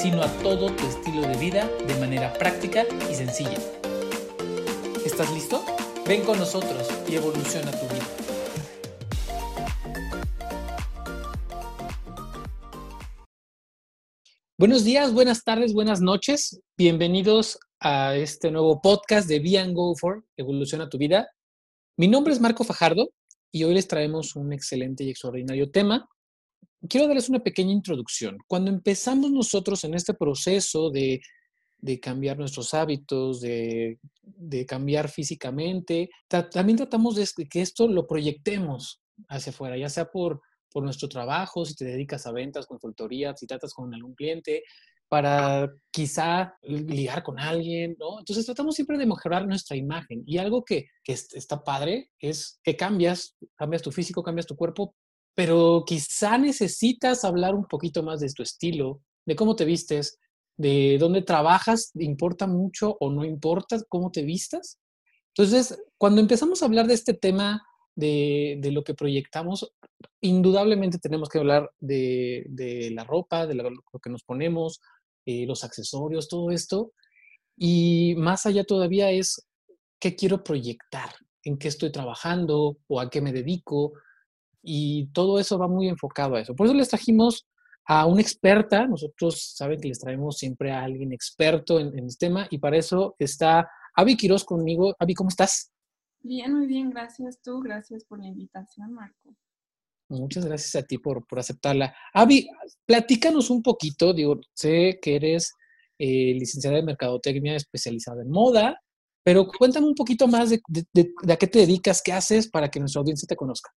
sino a todo tu estilo de vida de manera práctica y sencilla. ¿Estás listo? Ven con nosotros y evoluciona tu vida. Buenos días, buenas tardes, buenas noches. Bienvenidos a este nuevo podcast de Be and Go For, Evoluciona tu vida. Mi nombre es Marco Fajardo y hoy les traemos un excelente y extraordinario tema quiero darles una pequeña introducción. Cuando empezamos nosotros en este proceso de, cambiar nuestros hábitos, de, cambiar físicamente, también tratamos de que esto lo proyectemos hacia afuera, ya sea por, por nuestro trabajo, si te dedicas a ventas, consultoría, si tratas con algún cliente, para quizá ligar con alguien, ¿no? Entonces tratamos siempre de mejorar nuestra imagen y algo que, que está padre es que cambias, cambias tu físico, cambias tu cuerpo, pero quizá necesitas hablar un poquito más de tu estilo, de cómo te vistes, de dónde trabajas, importa mucho o no importa cómo te vistas. Entonces, cuando empezamos a hablar de este tema de, lo que proyectamos, indudablemente tenemos que hablar de, la ropa, de lo, que nos ponemos, eh, los accesorios, todo esto. Y más allá todavía es qué quiero proyectar, en qué estoy trabajando o a qué me dedico, y todo eso va muy enfocado a eso. Por eso les trajimos a una experta, nosotros saben que les traemos siempre a alguien experto en, el tema y para eso está Avi Quiroz conmigo. Avi, ¿cómo estás? Bien, muy bien, gracias tú, gracias por la invitación, Marco. Muchas gracias a ti por, por aceptarla. Avi, platícanos un poquito, digo, sé que eres eh, licenciada en Mercadotecnia especializada en moda, pero cuéntame un poquito más de, de, a qué te dedicas, qué haces para que nuestra audiencia te conozca.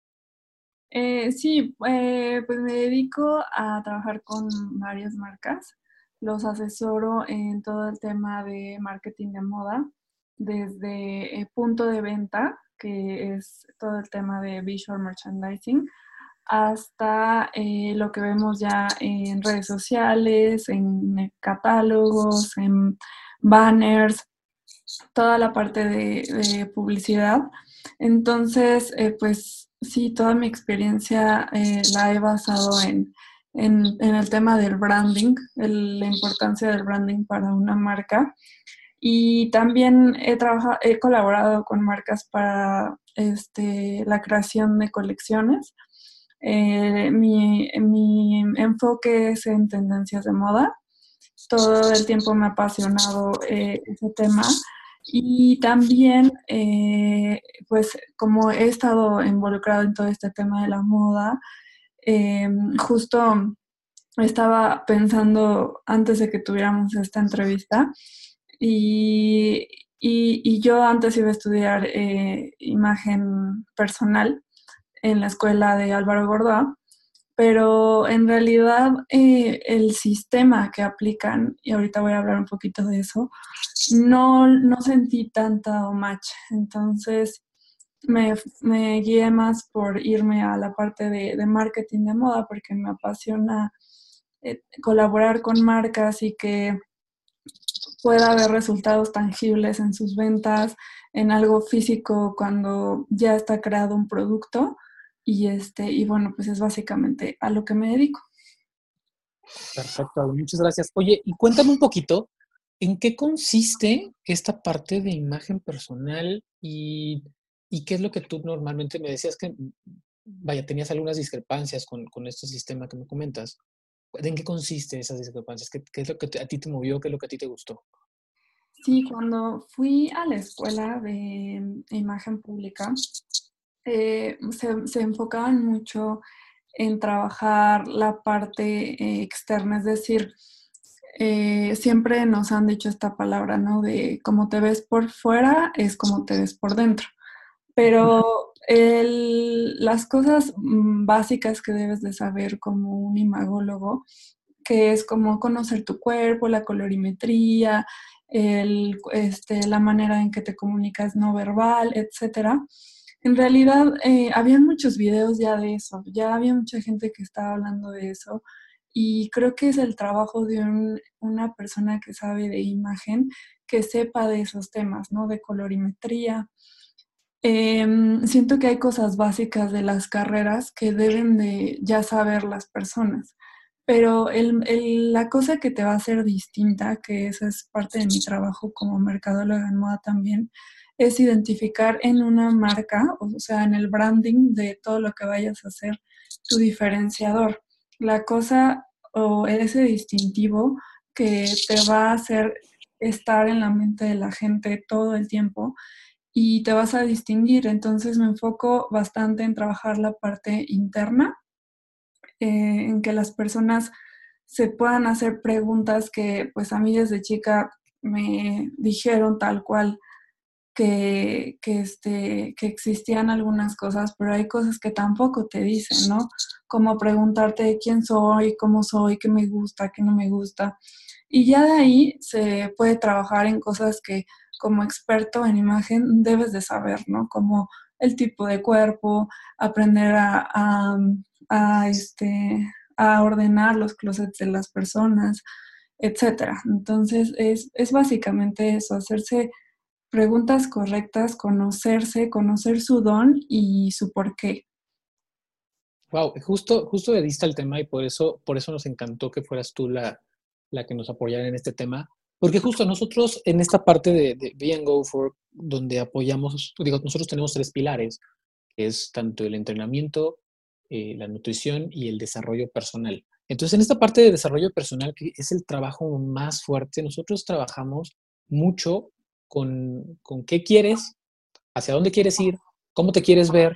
Eh, sí, eh, pues me dedico a trabajar con varias marcas. Los asesoro en todo el tema de marketing de moda, desde el punto de venta, que es todo el tema de visual merchandising, hasta eh, lo que vemos ya en redes sociales, en catálogos, en banners, toda la parte de publicidad. Entonces, pues Sí, toda mi experiencia eh, la he basado en, el tema del branding, la importancia del branding para una marca. Y también he, trabajado, he colaborado con marcas para este, la creación de colecciones. Eh, mi, enfoque es en tendencias de moda. Todo el tiempo me ha apasionado eh, ese tema y también, eh, pues como he estado involucrado en todo este tema de la moda, eh, justo estaba pensando antes de que tuviéramos esta entrevista y, yo antes iba a estudiar eh, imagen personal en la escuela de Álvaro Gordoa pero en realidad eh, el sistema que aplican, y ahorita voy a hablar un poquito de eso, no, no sentí tanta match. Entonces me, guié más por irme a la parte de, marketing de moda porque me apasiona eh, colaborar con marcas y que pueda haber resultados tangibles en sus ventas, en algo físico cuando ya está creado un producto y, este, y bueno, pues es básicamente a lo que me dedico. Perfecto, muchas gracias. Oye, y cuéntame un poquito, ¿en qué consiste esta parte de imagen personal y, y qué es lo que tú normalmente me decías que, vaya, tenías algunas discrepancias con, con este sistema que me comentas? ¿En qué consiste esas discrepancias? ¿Qué, ¿Qué, es lo que a ti te movió? ¿Qué es lo que a ti te gustó? Sí, cuando fui a la escuela de imagen pública, eh, se, enfocaban mucho en trabajar la parte eh, externa, es decir, eh, siempre nos han dicho esta palabra, ¿no? De cómo te ves por fuera es como te ves por dentro. Pero las cosas mm, básicas que debes de saber como un imagólogo, que es como conocer tu cuerpo, la colorimetría, el, este, la manera en que te comunicas no verbal, etcétera. En realidad, eh, había muchos videos ya de eso, ya había mucha gente que estaba hablando de eso y creo que es el trabajo de una persona que sabe de imagen, que sepa de esos temas, ¿no? De colorimetría. Em, siento que hay cosas básicas de las carreras que deben de ya saber las personas, pero la cosa que te va a hacer distinta, que esa es parte de mi trabajo como mercadóloga en moda también, es identificar en una marca, o sea, en el branding de todo lo que vayas a hacer, tu diferenciador. La cosa o ese distintivo que te va a hacer estar en la mente de la gente todo el tiempo y te vas a distinguir. Entonces me enfoco bastante en trabajar la parte interna, eh, en que las personas se puedan hacer preguntas que pues a mí desde chica me dijeron tal cual que, que, este, que existían algunas cosas, pero hay cosas que tampoco te dicen, ¿no? Como preguntarte quién soy, cómo soy, qué me gusta, qué no me gusta. Y ya de ahí se puede trabajar en cosas que como experto en imagen debes de saber, ¿no? Como el tipo de cuerpo, aprender a, a, este, a ordenar los closets de las personas, etcétera. Entonces es, es básicamente eso, hacerse preguntas correctas, conocerse, conocer su don y su porqué. Wow, justo, justo le diste el tema y por eso, por eso nos encantó que fueras tú la, la que nos apoyara en este tema. Porque justo nosotros en esta parte de, de Be Go For, donde apoyamos, digo, nosotros tenemos tres pilares, que es tanto el entrenamiento, eh, la nutrición y el desarrollo personal. Entonces, en esta parte de desarrollo personal, que es el trabajo más fuerte, nosotros trabajamos mucho con, con qué quieres, hacia dónde quieres ir, cómo te quieres ver,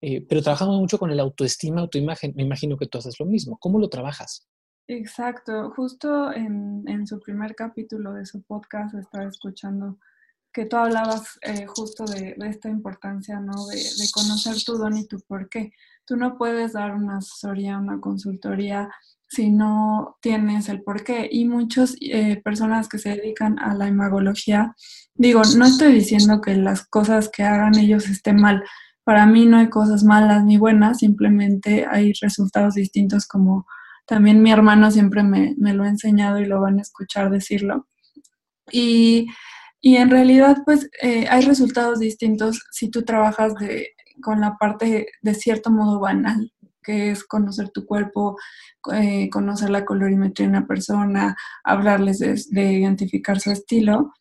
eh, pero trabajamos mucho con el autoestima, autoimagen. Me imagino que tú haces lo mismo. ¿Cómo lo trabajas? Exacto. Justo en, en su primer capítulo de su podcast estaba escuchando que tú hablabas eh, justo de, esta importancia, ¿no? De, de, conocer tu don y tu por qué. Tú no puedes dar una asesoría, una consultoría si no tienes el porqué. Y muchas eh, personas que se dedican a la imagología, digo, no estoy diciendo que las cosas que hagan ellos estén mal. Para mí no hay cosas malas ni buenas, simplemente hay resultados distintos como también mi hermano siempre me, me lo ha enseñado y lo van a escuchar decirlo. Y, y en realidad, pues eh, hay resultados distintos si tú trabajas de, con la parte de cierto modo banal, que es conocer tu cuerpo, eh, conocer la colorimetría de una persona, hablarles de, identificar su estilo,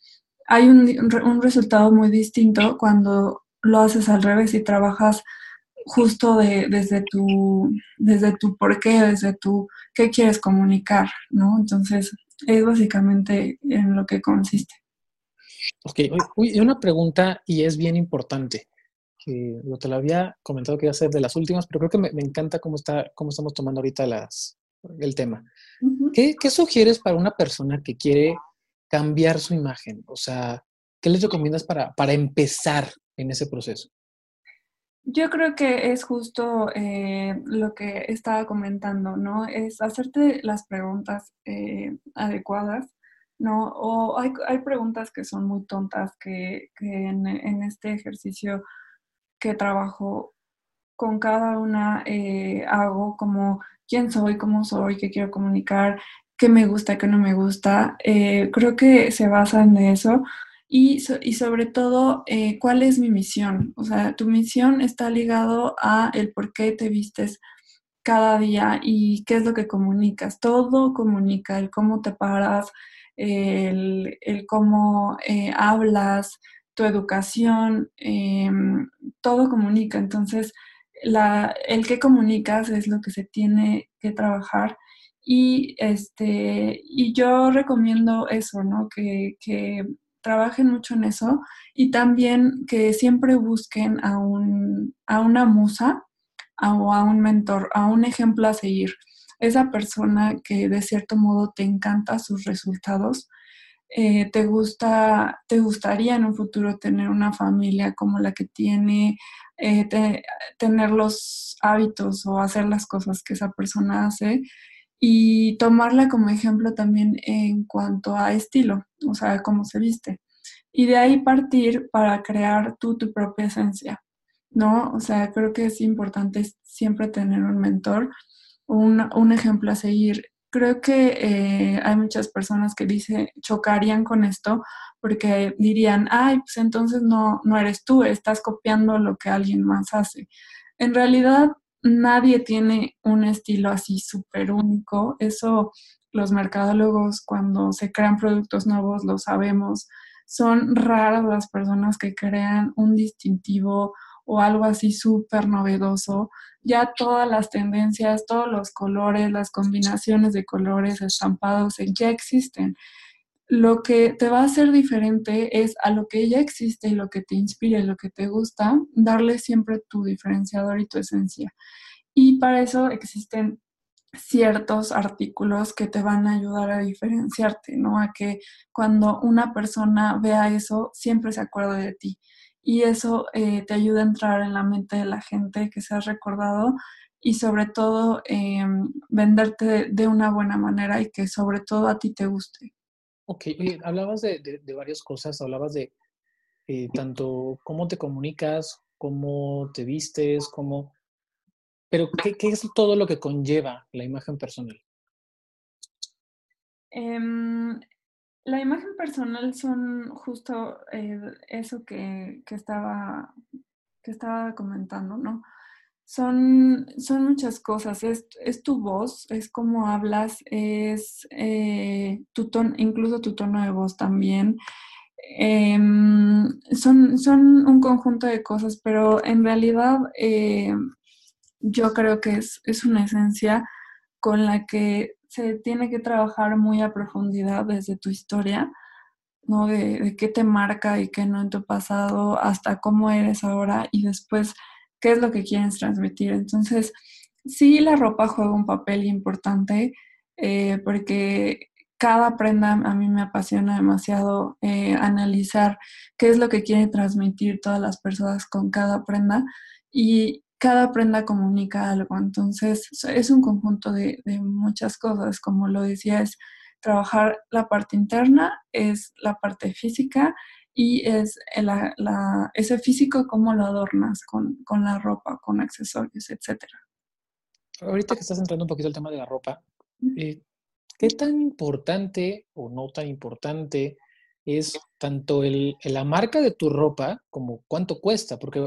hay un, un, resultado muy distinto cuando lo haces al revés y trabajas justo de, desde, tu, desde tu por qué, desde tu qué quieres comunicar, ¿no? Entonces, es básicamente en lo que consiste. Ok, una pregunta y es bien importante que yo te lo había comentado que iba a ser de las últimas, pero creo que me, me encanta cómo, está, cómo estamos tomando ahorita las, el tema. Uh -huh. ¿Qué, ¿Qué, sugieres para una persona que quiere cambiar su imagen? O sea, ¿qué les recomiendas para, para empezar en ese proceso? Yo creo que es justo eh, lo que estaba comentando, ¿no? Es hacerte las preguntas eh, adecuadas, ¿no? O hay, hay, preguntas que son muy tontas que, que en, en este ejercicio trabajo con cada una eh, hago como quién soy, cómo soy, qué quiero comunicar, qué me gusta, qué no me gusta. Eh, creo que se basa en eso y, y sobre todo eh, cuál es mi misión. O sea, tu misión está ligado a el por qué te vistes cada día y qué es lo que comunicas. Todo comunica, el cómo te paras, el, el cómo hablas, tu educación, eh, todo comunica. Entonces, la, el que comunicas es lo que se tiene que trabajar. Y, este, y yo recomiendo eso, ¿no? Que, que trabajen mucho en eso y también que siempre busquen a, un, a una musa a, o a un mentor, a un ejemplo a seguir. Esa persona que de cierto modo te encanta sus resultados, eh, te gusta, te gustaría en un futuro tener una familia como la que tiene, eh, te, tener los hábitos o hacer las cosas que esa persona hace. y tomarla como ejemplo también en cuanto a estilo, o sea, cómo se viste. Y de ahí partir para crear tú tu propia esencia, ¿no? O sea, creo que es importante siempre tener un mentor, un, un ejemplo a seguir. Creo que eh, hay muchas personas que dicen, chocarían con esto porque dirían, ay, pues entonces no, no eres tú, estás copiando lo que alguien más hace. En realidad, nadie tiene un estilo así súper único. Eso los mercadólogos cuando se crean productos nuevos lo sabemos. Son raras las personas que crean un distintivo o algo así súper novedoso. Ya todas las tendencias, todos los colores, las combinaciones de colores, estampados ya existen. Lo que te va a hacer diferente es a lo que ya existe y lo que te inspira y lo que te gusta, darle siempre tu diferenciador y tu esencia. Y para eso existen ciertos artículos que te van a ayudar a diferenciarte, ¿no? A que cuando una persona vea eso, siempre se acuerde de ti. Y eso eh, te ayuda a entrar en la mente de la gente que se ha recordado y sobre todo em, venderte de, una buena manera y que sobre todo a ti te guste. Ok, hablabas de, varias cosas, hablabas de eh, tanto cómo te comunicas, cómo te vistes, cómo... Pero, ¿qué, ¿qué, es todo lo que conlleva la imagen personal? Em, la imagen personal son justo eh, eso que, que, estaba, que estaba comentando, ¿no? Son, son muchas cosas, es, es, tu voz, es cómo hablas, es eh, tu tono, incluso tu tono de voz también. Em, son, son un conjunto de cosas, pero en realidad eh, yo creo que es, es una esencia con la que se tiene que trabajar muy a profundidad desde tu historia, ¿no? De, qué te marca y qué no en tu pasado, hasta cómo eres ahora y después qué es lo que quieres transmitir. Entonces, sí, la ropa juega un papel importante eh, porque cada prenda a mí me apasiona demasiado eh, analizar qué es lo que quieren transmitir todas las personas con cada prenda y cada prenda comunica algo. Entonces, es un conjunto de, de muchas cosas. Como lo decía, es trabajar la parte interna, es la parte física y es ese físico cómo lo adornas con, la ropa, con accesorios, etc. Ahorita que estás entrando un poquito al tema de la ropa, eh, ¿qué tan importante o no tan importante es tanto el, la marca de tu ropa como cuánto cuesta? Porque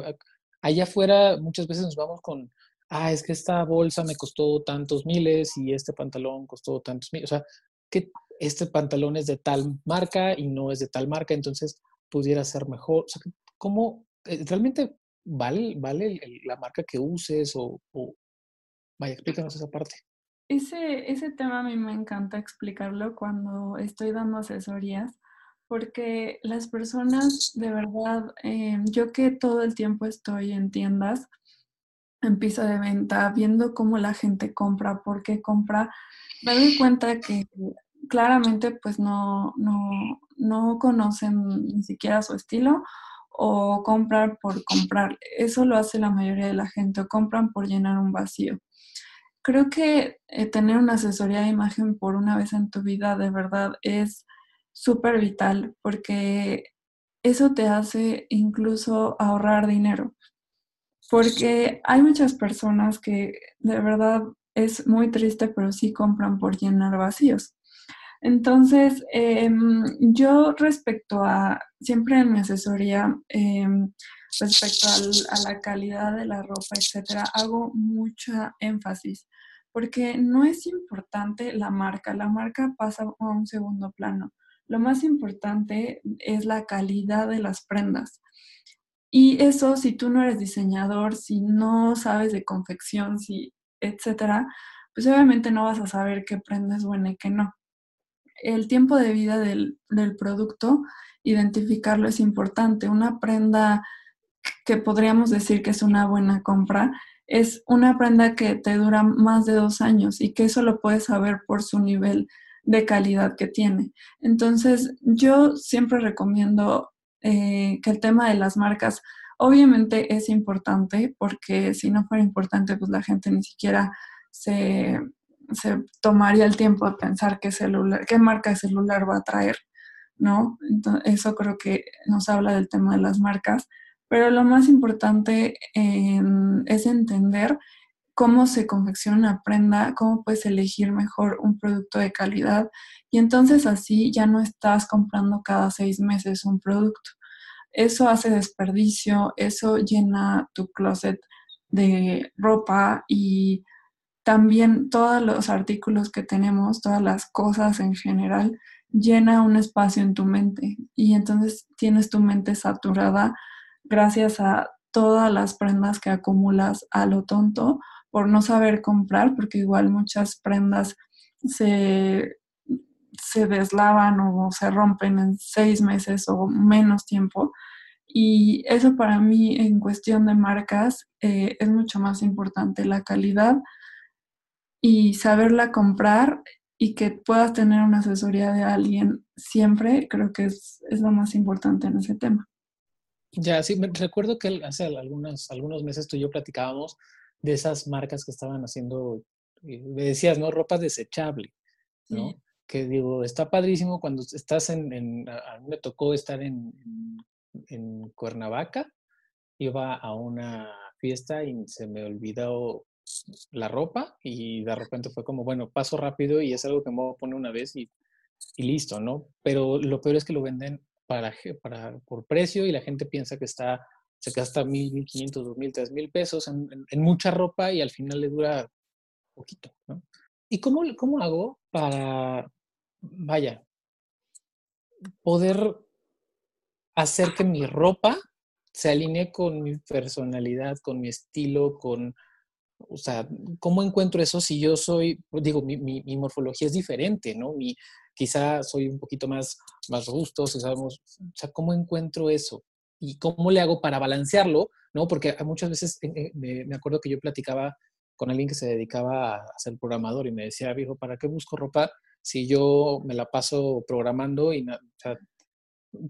allá afuera muchas veces nos vamos con, ah, es que esta bolsa me costó tantos miles y este pantalón costó tantos miles. O sea, que este pantalón es de tal marca y no es de tal marca, entonces pudiera ser mejor? O sea, ¿cómo eh, realmente vale, vale la marca que uses o, vaya, explícanos esa parte? Ese, ese tema a mí me encanta explicarlo cuando estoy dando asesorías, porque las personas, de verdad, eh, yo que todo el tiempo estoy en tiendas, en piso de venta, viendo cómo la gente compra, por qué compra, me doy cuenta que claramente pues no, no, no conocen ni siquiera su estilo o comprar por comprar. Eso lo hace la mayoría de la gente, o compran por llenar un vacío. Creo que eh, tener una asesoría de imagen por una vez en tu vida de verdad es súper vital porque eso te hace incluso ahorrar dinero. Porque hay muchas personas que de verdad es muy triste, pero sí compran por llenar vacíos. Entonces, em, yo respecto a, siempre en mi asesoría, em, respecto a la calidad de la ropa, etcétera, hago mucha énfasis, porque no es importante la marca, la marca pasa a un segundo plano. Lo más importante es la calidad de las prendas. Y eso, si tú no eres diseñador, si no sabes de confección, si, etcétera, pues obviamente no vas a saber qué prenda es buena y qué no el tiempo de vida del, producto, identificarlo es importante. Una prenda que podríamos decir que es una buena compra es una prenda que te dura más de dos años y que eso lo puedes saber por su nivel de calidad que tiene. Entonces, yo siempre recomiendo eh, que el tema de las marcas obviamente es importante porque si no fuera importante, pues la gente ni siquiera se, se tomaría el tiempo de pensar qué celular, qué marca celular va a traer, ¿no? Entonces, eso creo que nos habla del tema de las marcas. Pero lo más importante es entender cómo se confecciona una prenda, cómo puedes elegir mejor un producto de calidad y entonces así ya no estás comprando cada seis meses un producto. Eso hace desperdicio, eso llena tu closet de ropa y también todos los artículos que tenemos, todas las cosas en general, llena un espacio en tu mente y entonces tienes tu mente saturada gracias a todas las prendas que acumulas a lo tonto por no saber comprar, porque igual muchas prendas se, se deslavan o se rompen en seis meses o menos tiempo. Y eso para mí en cuestión de marcas eh, es mucho más importante, la calidad y saberla comprar y que puedas tener una asesoría de alguien siempre, creo que es, es lo más importante en ese tema. Ya, sí, recuerdo que hace algunos, algunos meses tú y yo platicábamos de esas marcas que estaban haciendo, eh, me decías, ¿no? Ropa desechable, ¿no? Que digo, está padrísimo cuando estás en, a mí me tocó estar en, en, Cuernavaca, iba a una fiesta y se me olvidó la ropa y de repente fue como, bueno, paso rápido y es algo que me voy a poner una vez y, y listo, ¿no? Pero lo peor es que lo venden para, para, por precio y la gente piensa que está, se gasta mil, mil quinientos, dos mil, tres mil pesos en, mucha ropa y al final le dura poquito, ¿no? ¿Y cómo, cómo hago para, vaya, poder hacer que mi ropa se alinee con mi personalidad, con mi estilo, con, o sea, ¿cómo encuentro eso si yo soy, digo, mi, mi, mi morfología es diferente, ¿no? Mi, quizá soy un poquito más, más robusto, si sabemos, o sea, ¿cómo encuentro eso? ¿Y cómo le hago para balancearlo? ¿no? Porque muchas veces me acuerdo que yo platicaba con alguien que se dedicaba a ser programador y me decía, viejo, ¿para qué busco ropa si yo me la paso programando y, o sea,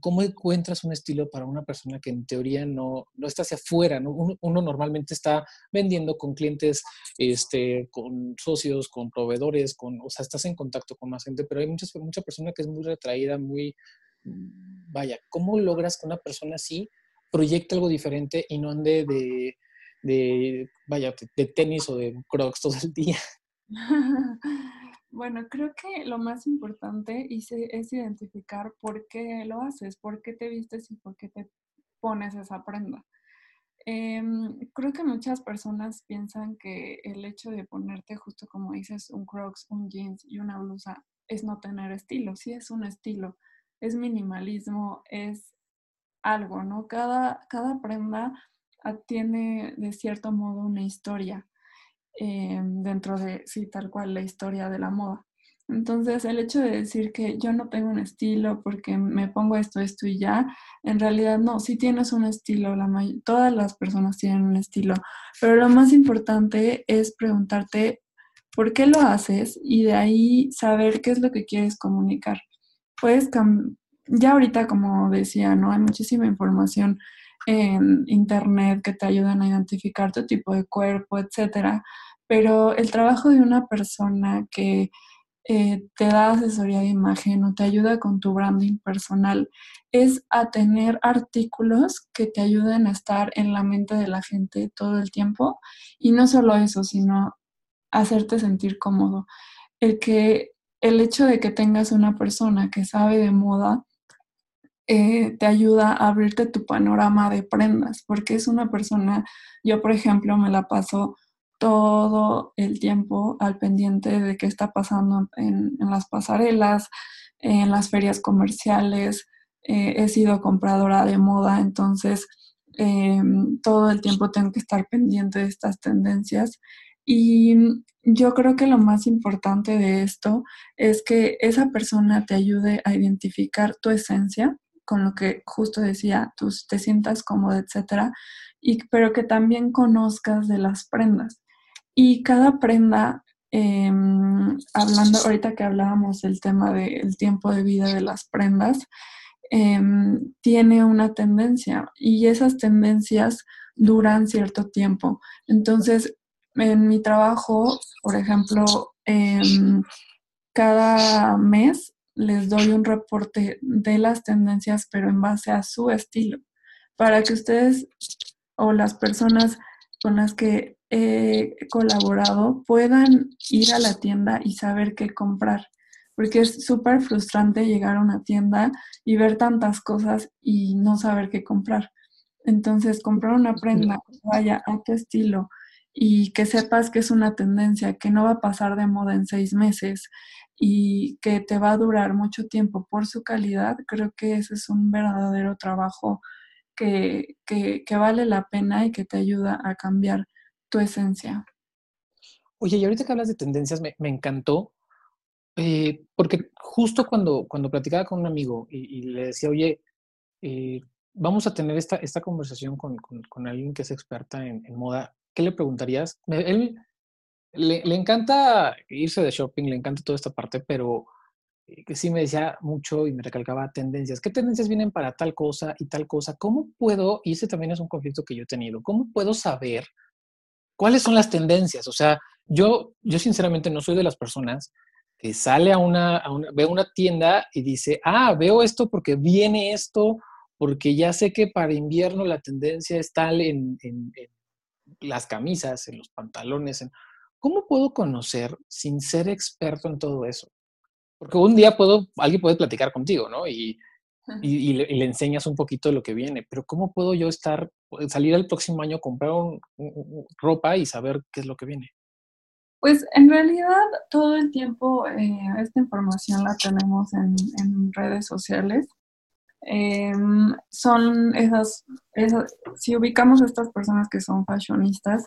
¿Cómo encuentras un estilo para una persona que en teoría no, no está hacia afuera? ¿no? Uno, normalmente está vendiendo con clientes, este, con socios, con proveedores, con, o sea, estás en contacto con más gente, pero hay muchas, mucha persona que es muy retraída, muy, vaya, ¿cómo logras que una persona así proyecte algo diferente y no ande de, de vaya, de tenis o de crocs todo el día? Bueno, creo que lo más importante es identificar por qué lo haces, por qué te vistes y por qué te pones esa prenda. Em, creo que muchas personas piensan que el hecho de ponerte justo como dices un crocs, un jeans y una blusa es no tener estilo. Sí es un estilo, es minimalismo, es algo, ¿no? Cada, cada prenda tiene de cierto modo una historia. Eh, dentro de, sí, tal cual, la historia de la moda. Entonces, el hecho de decir que yo no tengo un estilo porque me pongo esto, esto y ya, en realidad no, sí tienes un estilo, la todas las personas tienen un estilo, pero lo más importante es preguntarte por qué lo haces y de ahí saber qué es lo que quieres comunicar. Puedes, ya ahorita, como decía, ¿no? Hay muchísima información en internet que te ayudan a identificar tu tipo de cuerpo, etcétera pero el trabajo de una persona que eh, te da asesoría de imagen o te ayuda con tu branding personal es a tener artículos que te ayuden a estar en la mente de la gente todo el tiempo y no solo eso, sino hacerte sentir cómodo. El que el hecho de que tengas una persona que sabe de moda eh, te ayuda a abrirte tu panorama de prendas, porque es una persona, yo por ejemplo me la paso todo el tiempo al pendiente de qué está pasando en, las pasarelas, en las ferias comerciales. Eh, he sido compradora de moda, entonces em, todo el tiempo tengo que estar pendiente de estas tendencias. Y yo creo que lo más importante de esto es que esa persona te ayude a identificar tu esencia, con lo que justo decía, tú te sientas cómodo, etcétera, y, pero que también conozcas de las prendas. Y cada prenda, em, hablando ahorita que hablábamos del tema del tiempo de vida de las prendas, em, tiene una tendencia y esas tendencias duran cierto tiempo. Entonces, en mi trabajo, por ejemplo, em, cada mes les doy un reporte de las tendencias, pero en base a su estilo, para que ustedes o las personas con las que he colaborado puedan ir a la tienda y saber qué comprar. Porque es súper frustrante llegar a una tienda y ver tantas cosas y no saber qué comprar. Entonces, comprar una prenda que vaya a tu estilo y que sepas que es una tendencia, que no va a pasar de moda en seis meses y que te va a durar mucho tiempo por su calidad, creo que ese es un verdadero trabajo que, vale la pena y que te ayuda a cambiar tu esencia. Oye, y ahorita que hablas de tendencias, me, encantó, eh, porque justo cuando, cuando platicaba con un amigo y, le decía, oye, eh, vamos a tener esta, esta conversación con, alguien que es experta en, moda, ¿qué le preguntarías? Él le, encanta irse de shopping, le encanta toda esta parte, pero eh, sí me decía mucho y me recalcaba tendencias. ¿Qué tendencias vienen para tal cosa y tal cosa? ¿Cómo puedo, y ese también es un conflicto que yo he tenido, cómo puedo saber cuáles son las tendencias? O sea, yo, yo sinceramente no soy de las personas que sale a una, ve una tienda y dice, ah, veo esto porque viene esto, porque ya sé que para invierno la tendencia es tal en las camisas, en los pantalones. En... ¿Cómo puedo conocer sin ser experto en todo eso? Porque un día puedo, alguien puede platicar contigo, ¿no? Y, y, le, enseñas un poquito de lo que viene, pero ¿cómo puedo yo estar, eh, salir el próximo año, comprar ropa y saber qué es lo que viene? Pues en realidad todo el tiempo eh, esta información la tenemos en, en redes sociales. Em, son esas, esas, si ubicamos a estas personas que son fashionistas,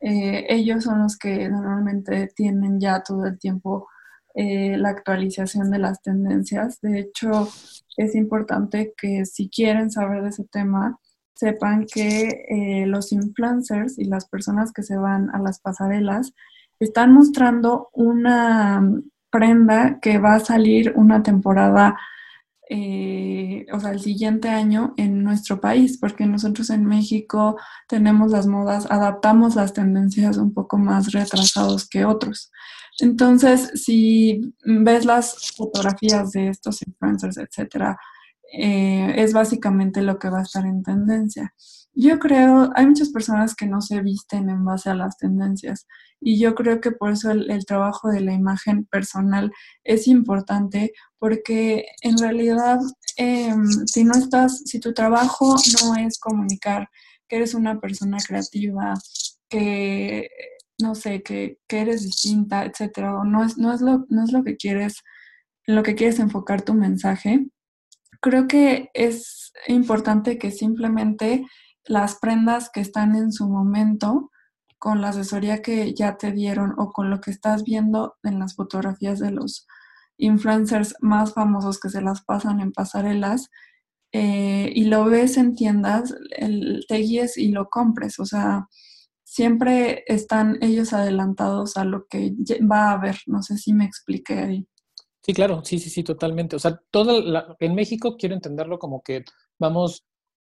eh, ellos son los que normalmente tienen ya todo el tiempo eh, la actualización de las tendencias. De hecho, es importante que si quieren saber de ese tema, sepan que eh, los influencers y las personas que se van a las pasarelas están mostrando una prenda que va a salir una temporada, eh, o sea, el siguiente año en nuestro país, porque nosotros en México tenemos las modas, adaptamos las tendencias un poco más retrasados que otros. Entonces, si ves las fotografías de estos influencers, etcétera, eh, es básicamente lo que va a estar en tendencia. Yo creo, hay muchas personas que no se visten en base a las tendencias y yo creo que por eso el, trabajo de la imagen personal es importante porque en realidad em, si no estás, si tu trabajo no es comunicar que eres una persona creativa, que no sé, que, eres distinta, etcétera, o no es, no, es lo, no es lo que quieres, lo que quieres enfocar tu mensaje, creo que es importante que simplemente las prendas que están en su momento, con la asesoría que ya te dieron o con lo que estás viendo en las fotografías de los influencers más famosos que se las pasan en pasarelas, eh, y lo ves en tiendas, el, te guíes y lo compres. O sea, siempre están ellos adelantados a lo que va a haber. No sé si me expliqué ahí. Sí, claro, sí, sí, sí, totalmente. O sea, todo en México quiero entenderlo como que vamos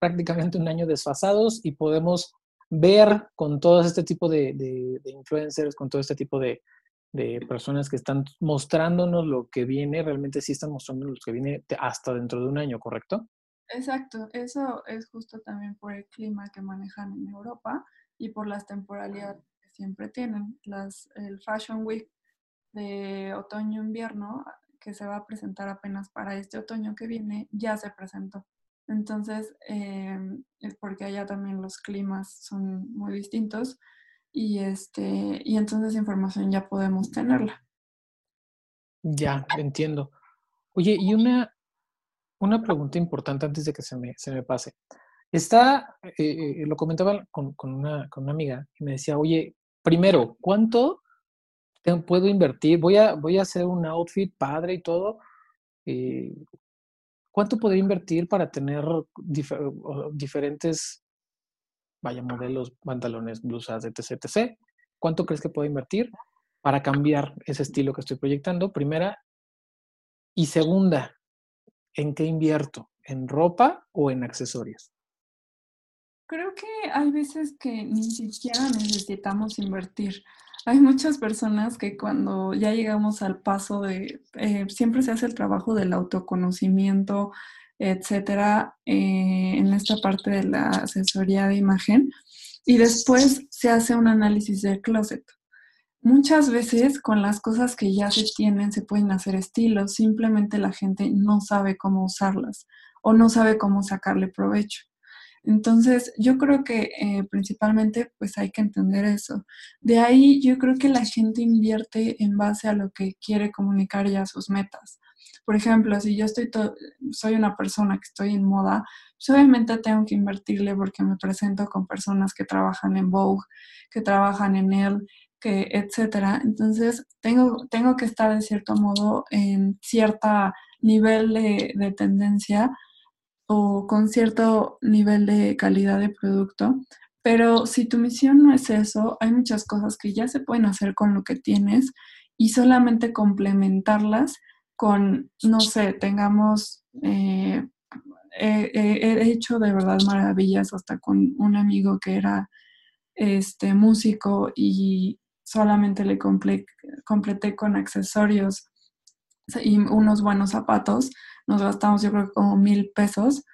prácticamente un año desfasados y podemos ver con todo este tipo de, de, influencers, con todo este tipo de, de, personas que están mostrándonos lo que viene, realmente sí están mostrando lo que viene hasta dentro de un año, ¿correcto? Exacto, eso es justo también por el clima que manejan en Europa y por las temporalidades que siempre tienen. Las, el Fashion Week de otoño-invierno, que se va a presentar apenas para este otoño que viene, ya se presentó. Entonces, em, es porque allá también los climas son muy distintos y, este, y entonces información ya podemos tenerla. Ya, entiendo. Oye, y una, una pregunta importante antes de que se me, se me pase. Está, eh, eh, lo comentaba con, una, amiga y me decía, oye, primero, ¿cuánto puedo invertir? Voy a, voy a hacer un outfit padre y todo. Eh, ¿Cuánto podría invertir para tener diferentes, vaya, modelos, pantalones, blusas, etc, etc? ¿Cuánto crees que puedo invertir para cambiar ese estilo que estoy proyectando? Primera. Y segunda, ¿en qué invierto? ¿En ropa o en accesorios? Creo que hay veces que ni siquiera necesitamos invertir. Hay muchas personas que cuando ya llegamos al paso de, eh, siempre se hace el trabajo del autoconocimiento, etcétera, eh, en esta parte de la asesoría de imagen, y después se hace un análisis del closet. Muchas veces con las cosas que ya se tienen se pueden hacer estilos, simplemente la gente no sabe cómo usarlas o no sabe cómo sacarle provecho. Entonces, yo creo que eh, principalmente pues hay que entender eso. De ahí yo creo que la gente invierte en base a lo que quiere comunicar y a sus metas. Por ejemplo, si yo estoy soy una persona que estoy en moda, pues obviamente tengo que invertirle porque me presento con personas que trabajan en Vogue, que trabajan en él, que etcétera. Entonces, tengo, tengo que estar de cierto modo en cierto nivel de, de tendencia o con cierto nivel de calidad de producto. Pero si tu misión no es eso, hay muchas cosas que ya se pueden hacer con lo que tienes y solamente complementarlas con, no sé, tengamos, eh, he hecho de verdad maravillas hasta con un amigo que era este, músico y solamente le completé con accesorios y unos buenos zapatos nos gastamos yo creo como mil pesos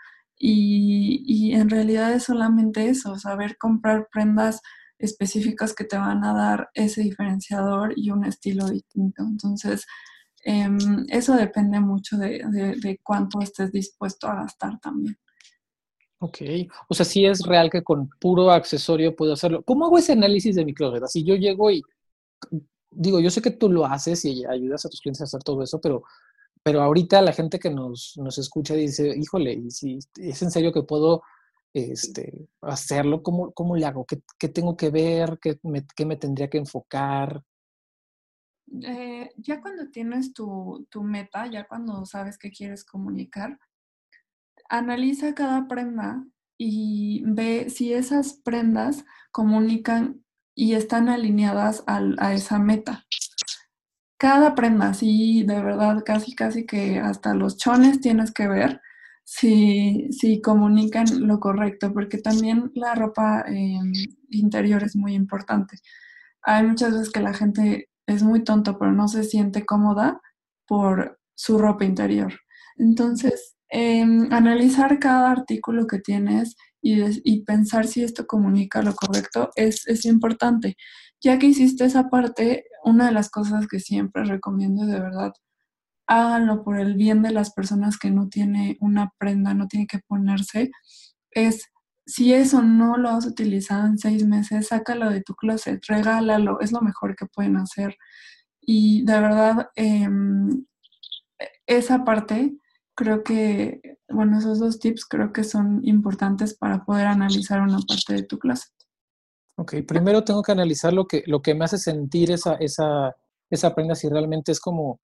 y, en realidad es solamente eso, saber comprar prendas específicas que te van a dar ese diferenciador y un estilo distinto. Entonces, em, eso depende mucho de, de, cuánto estés dispuesto a gastar también. Ok, o sea, sí es real que con puro accesorio puedo hacerlo. ¿Cómo hago ese análisis de mi closet? Así yo llego y digo, yo sé que tú lo haces y ayudas a tus clientes a hacer todo eso, pero pero ahorita la gente que nos, nos escucha dice, híjole, si es en serio que puedo este, hacerlo, ¿cómo, cómo le hago? ¿Qué, tengo que ver? ¿Qué me, tendría que enfocar? Eh, ya cuando tienes tu, meta, ya cuando sabes qué quieres comunicar, analiza cada prenda y ve si esas prendas comunican y están alineadas al, a esa meta cada prenda, sí, de verdad, casi, casi que hasta los chones tienes que ver si, si comunican lo correcto, porque también la ropa em, interior es muy importante. Hay muchas veces que la gente es muy tonto, pero no se siente cómoda por su ropa interior. Entonces, em, analizar cada artículo que tienes y, pensar si esto comunica lo correcto es, es importante. Ya que hiciste esa parte, una de las cosas que siempre recomiendo de verdad, háganlo por el bien de las personas que no tiene una prenda, no tiene que ponerse, es si eso no lo has utilizado en seis meses, sácalo de tu closet, regálalo, es lo mejor que pueden hacer. Y de verdad, em, esa parte, creo que, bueno, esos dos tips creo que son importantes para poder analizar una parte de tu closet. Ok, primero tengo que analizar lo que, lo que me hace sentir esa, esa, esa prenda, si realmente es como,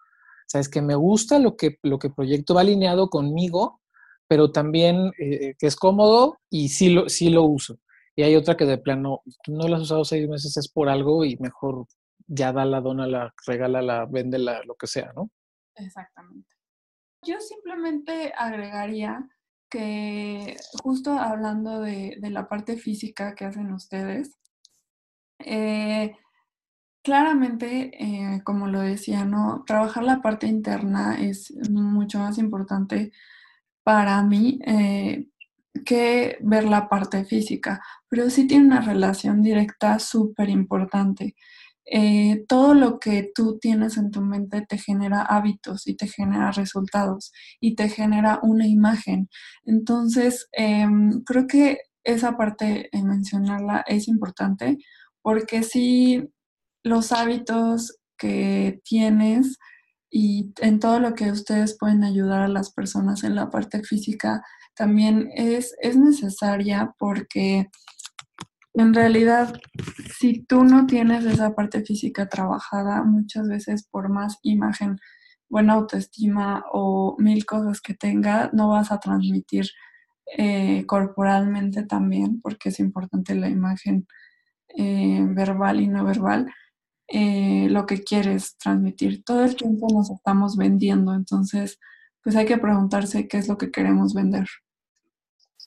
sabes, que me gusta lo que, lo que proyecto, va alineado conmigo, pero también eh, que es cómodo y sí lo, sí lo uso. Y hay otra que de plano, no la has usado seis meses, es por algo y mejor ya da la dona, la regala, la vende, la, lo que sea, ¿no? Exactamente. Yo simplemente agregaría que justo hablando de, de la parte física que hacen ustedes, eh, claramente, eh, como lo decía, ¿no? Trabajar la parte interna es mucho más importante para mí eh, que ver la parte física, pero sí tiene una relación directa súper importante. Todo lo que tú tienes en tu mente te genera hábitos y te genera resultados y te genera una imagen. Entonces, em, creo que esa parte, en mencionarla, es importante porque si los hábitos que tienes y en todo lo que ustedes pueden ayudar a las personas en la parte física también es, es necesaria porque en realidad si tú no tienes esa parte física trabajada, muchas veces por más imagen, buena autoestima o mil cosas que tenga, no vas a transmitir eh, corporalmente también, porque es importante la imagen eh, verbal y no verbal, eh, lo que quieres transmitir. Todo el tiempo nos estamos vendiendo, entonces pues hay que preguntarse qué es lo que queremos vender.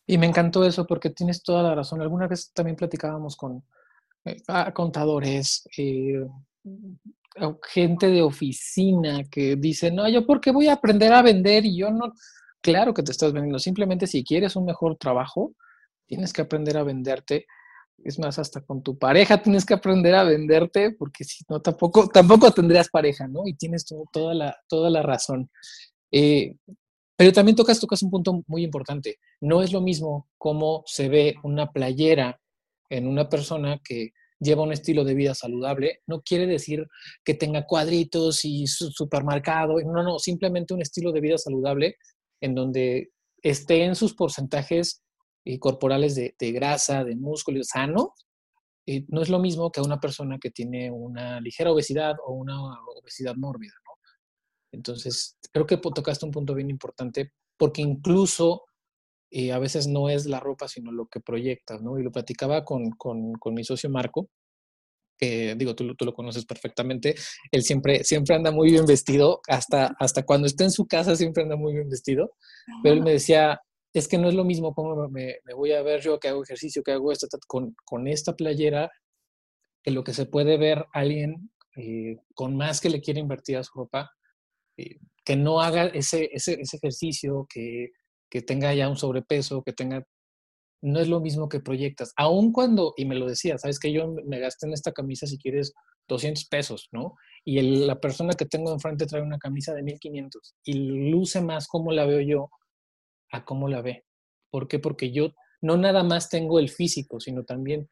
Y me encantó eso porque tienes toda la razón. Alguna vez también platicábamos con, eh, a contadores, eh, gente de oficina que dice, no, yo porque voy a aprender a vender y yo no, claro que te estás vendiendo, simplemente si quieres un mejor trabajo, tienes que aprender a venderte. Es más, hasta con tu pareja tienes que aprender a venderte, porque si no, tampoco, tampoco tendrías pareja, ¿no? Y tienes toda, la, toda la razón. Eh, pero también tocas, tocas un punto muy importante. No es lo mismo cómo se ve una playera en una persona que lleva un estilo de vida saludable, no quiere decir que tenga cuadritos y supermercado, no, no, simplemente un estilo de vida saludable en donde esté en sus porcentajes eh, corporales de, grasa, de músculo sano, eh, no es lo mismo que una persona que tiene una ligera obesidad o una obesidad mórbida. Entonces, creo que tocaste un punto bien importante porque incluso y a veces no es la ropa, sino lo que proyectas, ¿no? Y lo platicaba con, con, con mi socio Marco, que digo, tú, tú, lo conoces perfectamente, él siempre, siempre anda muy bien vestido, hasta, hasta cuando está en su casa siempre anda muy bien vestido, pero él me decía, es que no es lo mismo cómo me, me voy a ver yo que hago ejercicio, que hago esto, con, con esta playera, que lo que se puede ver alguien eh, con más que le quiere invertir a su ropa, eh, que no haga ese, ese, ejercicio, que que tenga ya un sobrepeso, que tenga... No es lo mismo que proyectas. Aun cuando, y me lo decía, sabes que yo me gasté en esta camisa si quieres 200 pesos, ¿no? Y la persona que tengo enfrente trae una camisa de 1500 y luce más como la veo yo a cómo la ve. ¿Por qué? Porque yo no nada más tengo el físico, sino también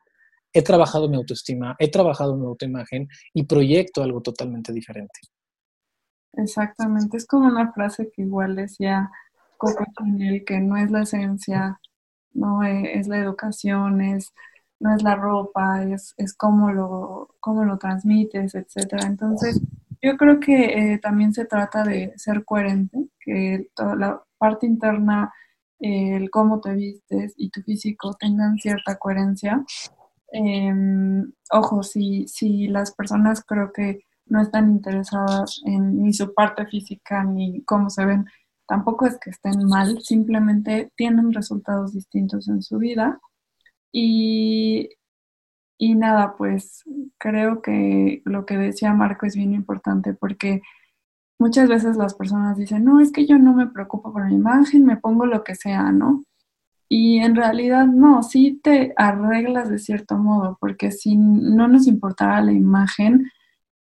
he trabajado mi autoestima, he trabajado mi autoimagen y proyecto algo totalmente diferente. Exactamente, es como una frase que igual decía Coco Chanel, que no es la esencia, no e, es, la educación, es, no es la ropa, es, es cómo, lo, cómo lo transmites, etcétera. Entonces, yo creo que eh, también se trata de ser coherente, que toda la parte interna, el cómo te vistes y tu físico tengan cierta coherencia. Em, ojo, si, si las personas creo que no están interesadas en ni su parte física ni cómo se ven, tampoco es que estén mal, simplemente tienen resultados distintos en su vida. Y, y nada, pues creo que lo que decía Marco es bien importante porque muchas veces las personas dicen, no, es que yo no me preocupo por mi imagen, me pongo lo que sea, ¿no? Y en realidad no, sí te arreglas de cierto modo, porque si no nos importara la imagen,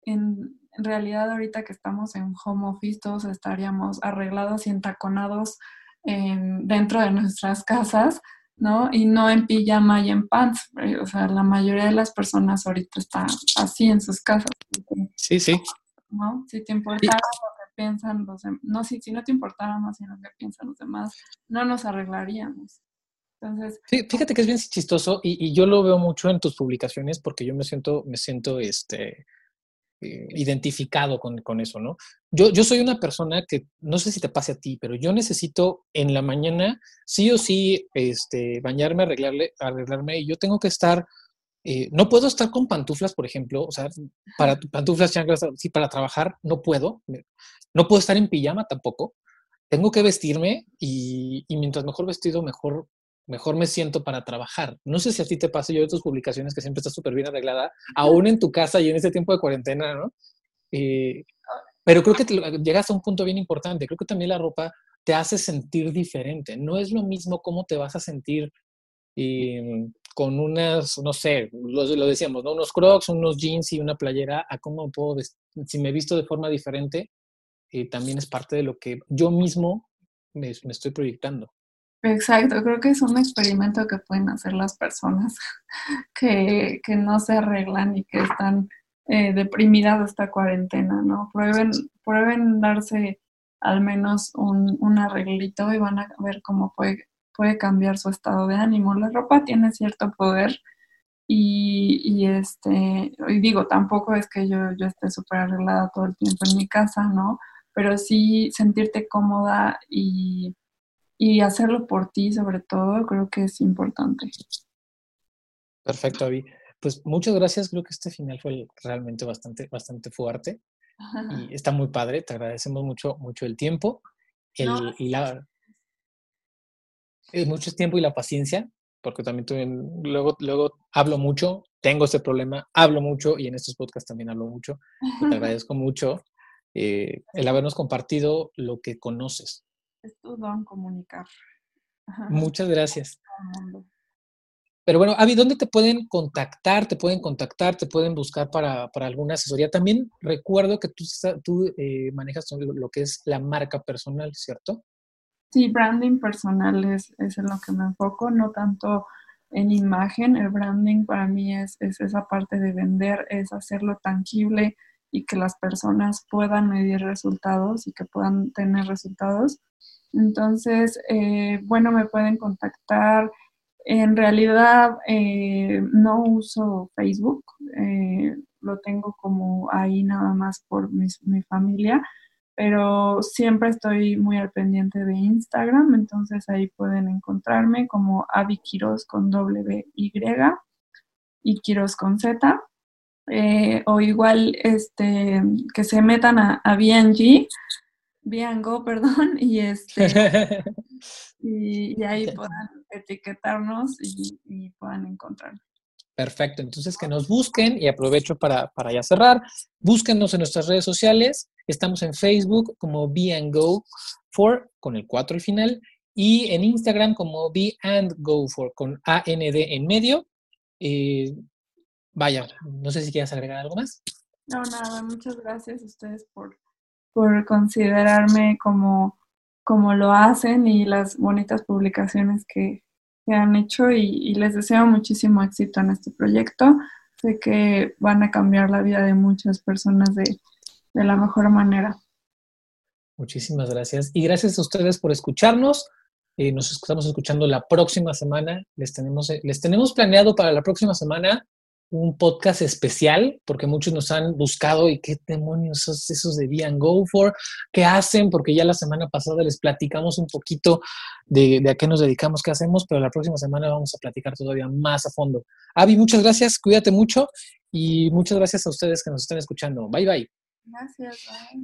en, en realidad ahorita que estamos en home office todos estaríamos arreglados y entaconados dentro de nuestras casas, ¿no? Y no en pijama y en pants. Eh, o sea, la mayoría de las personas ahorita están así en sus casas. Sí, sí. ¿No? Si te importara lo que piensan los demás, no, si, si no te importara más lo que piensan los demás, no nos arreglaríamos. Entonces, sí, fíjate que es bien chistoso y, y, yo lo veo mucho en tus publicaciones porque yo me siento, me siento, este, eh, identificado con, con, eso, ¿no? Yo, yo soy una persona que, no sé si te pase a ti, pero yo necesito en la mañana sí o sí este, bañarme, arreglarle, arreglarme y yo tengo que estar, eh, no puedo estar con pantuflas, por ejemplo, o sea, para pantuflas, chanclas, sí, para trabajar no puedo, no puedo estar en pijama tampoco, tengo que vestirme y, y mientras mejor vestido, mejor mejor me siento para trabajar. No sé si a ti te pasa yo de tus publicaciones que siempre estás súper bien arreglada, aún en tu casa y en este tiempo de cuarentena, ¿no? Eh, pero creo que llegas a un punto bien importante. Creo que también la ropa te hace sentir diferente. No es lo mismo cómo te vas a sentir em, con unas, no sé, lo, lo, decíamos, ¿no? Unos crocs, unos jeans y una playera, a cómo puedo, si me visto de forma diferente, eh, también es parte de lo que yo mismo me estoy proyectando. Exacto, creo que es un experimento que pueden hacer las personas que, no se arreglan y que están eh, deprimidas de esta cuarentena, ¿no? Prueben, prueben darse al menos un, un, arreglito y van a ver cómo puede, puede cambiar su estado de ánimo. La ropa tiene cierto poder y, y este, y digo, tampoco es que yo, yo esté súper arreglada todo el tiempo en mi casa, ¿no? Pero sí sentirte cómoda y y hacerlo por ti sobre todo creo que es importante. Perfecto, Avi. Pues muchas gracias. Creo que este final fue realmente bastante, bastante fuerte y está muy padre. Te agradecemos mucho, mucho el tiempo el, y la, mucho tiempo y la paciencia. porque también, también luego, luego hablo mucho, tengo este problema, hablo mucho y en estos podcasts también hablo mucho. Te agradezco mucho eh, el habernos compartido lo que conoces. Es tu don comunicar. Muchas gracias. Pero bueno, Avi, ¿dónde te pueden contactar? Te pueden contactar, te pueden buscar para, para alguna asesoría. También recuerdo que tú, tú eh, manejas lo que es la marca personal, ¿cierto? Sí, branding personal es, es en lo que me enfoco, no tanto en imagen. El branding para mí es, es esa parte de vender, es hacerlo tangible y que las personas puedan medir resultados y que puedan tener resultados. Entonces, eh, bueno, me pueden contactar. En realidad eh, no uso Facebook, eh, lo tengo como ahí nada más por mi, mi familia pero siempre estoy muy al pendiente de Instagram, entonces ahí pueden encontrarme como Avi Quiroz con W Y y Quiroz con Z. Eh, o igual este que se metan a, a BNG, Biango, perdón, y este y, ahí puedan etiquetarnos y, y puedan encontrarnos. Perfecto, entonces que nos busquen y aprovecho para, para ya cerrar. Búsquenos en nuestras redes sociales. Estamos en Facebook como Be and Go for con el 4 al final y en Instagram como Be and Go for con AND en medio. Eh, vaya, no sé si quieres agregar algo más. No, nada, muchas gracias a ustedes por, por considerarme como, como lo hacen y las bonitas publicaciones que, que han hecho y, les deseo muchísimo éxito en este proyecto. Sé que van a cambiar la vida de muchas personas de, de la mejor manera. Muchísimas gracias. Y gracias a ustedes por escucharnos. Eh, nos estamos escuchando la próxima semana. Les tenemos, eh, les tenemos planeado para la próxima semana un podcast especial, porque muchos nos han buscado y qué demonios esos, esos de Go For, qué hacen, porque ya la semana pasada les platicamos un poquito de, de, a qué nos dedicamos, qué hacemos, pero la próxima semana vamos a platicar todavía más a fondo. Avi, muchas gracias, cuídate mucho y muchas gracias a ustedes que nos están escuchando. Bye bye. Gracias. Bye.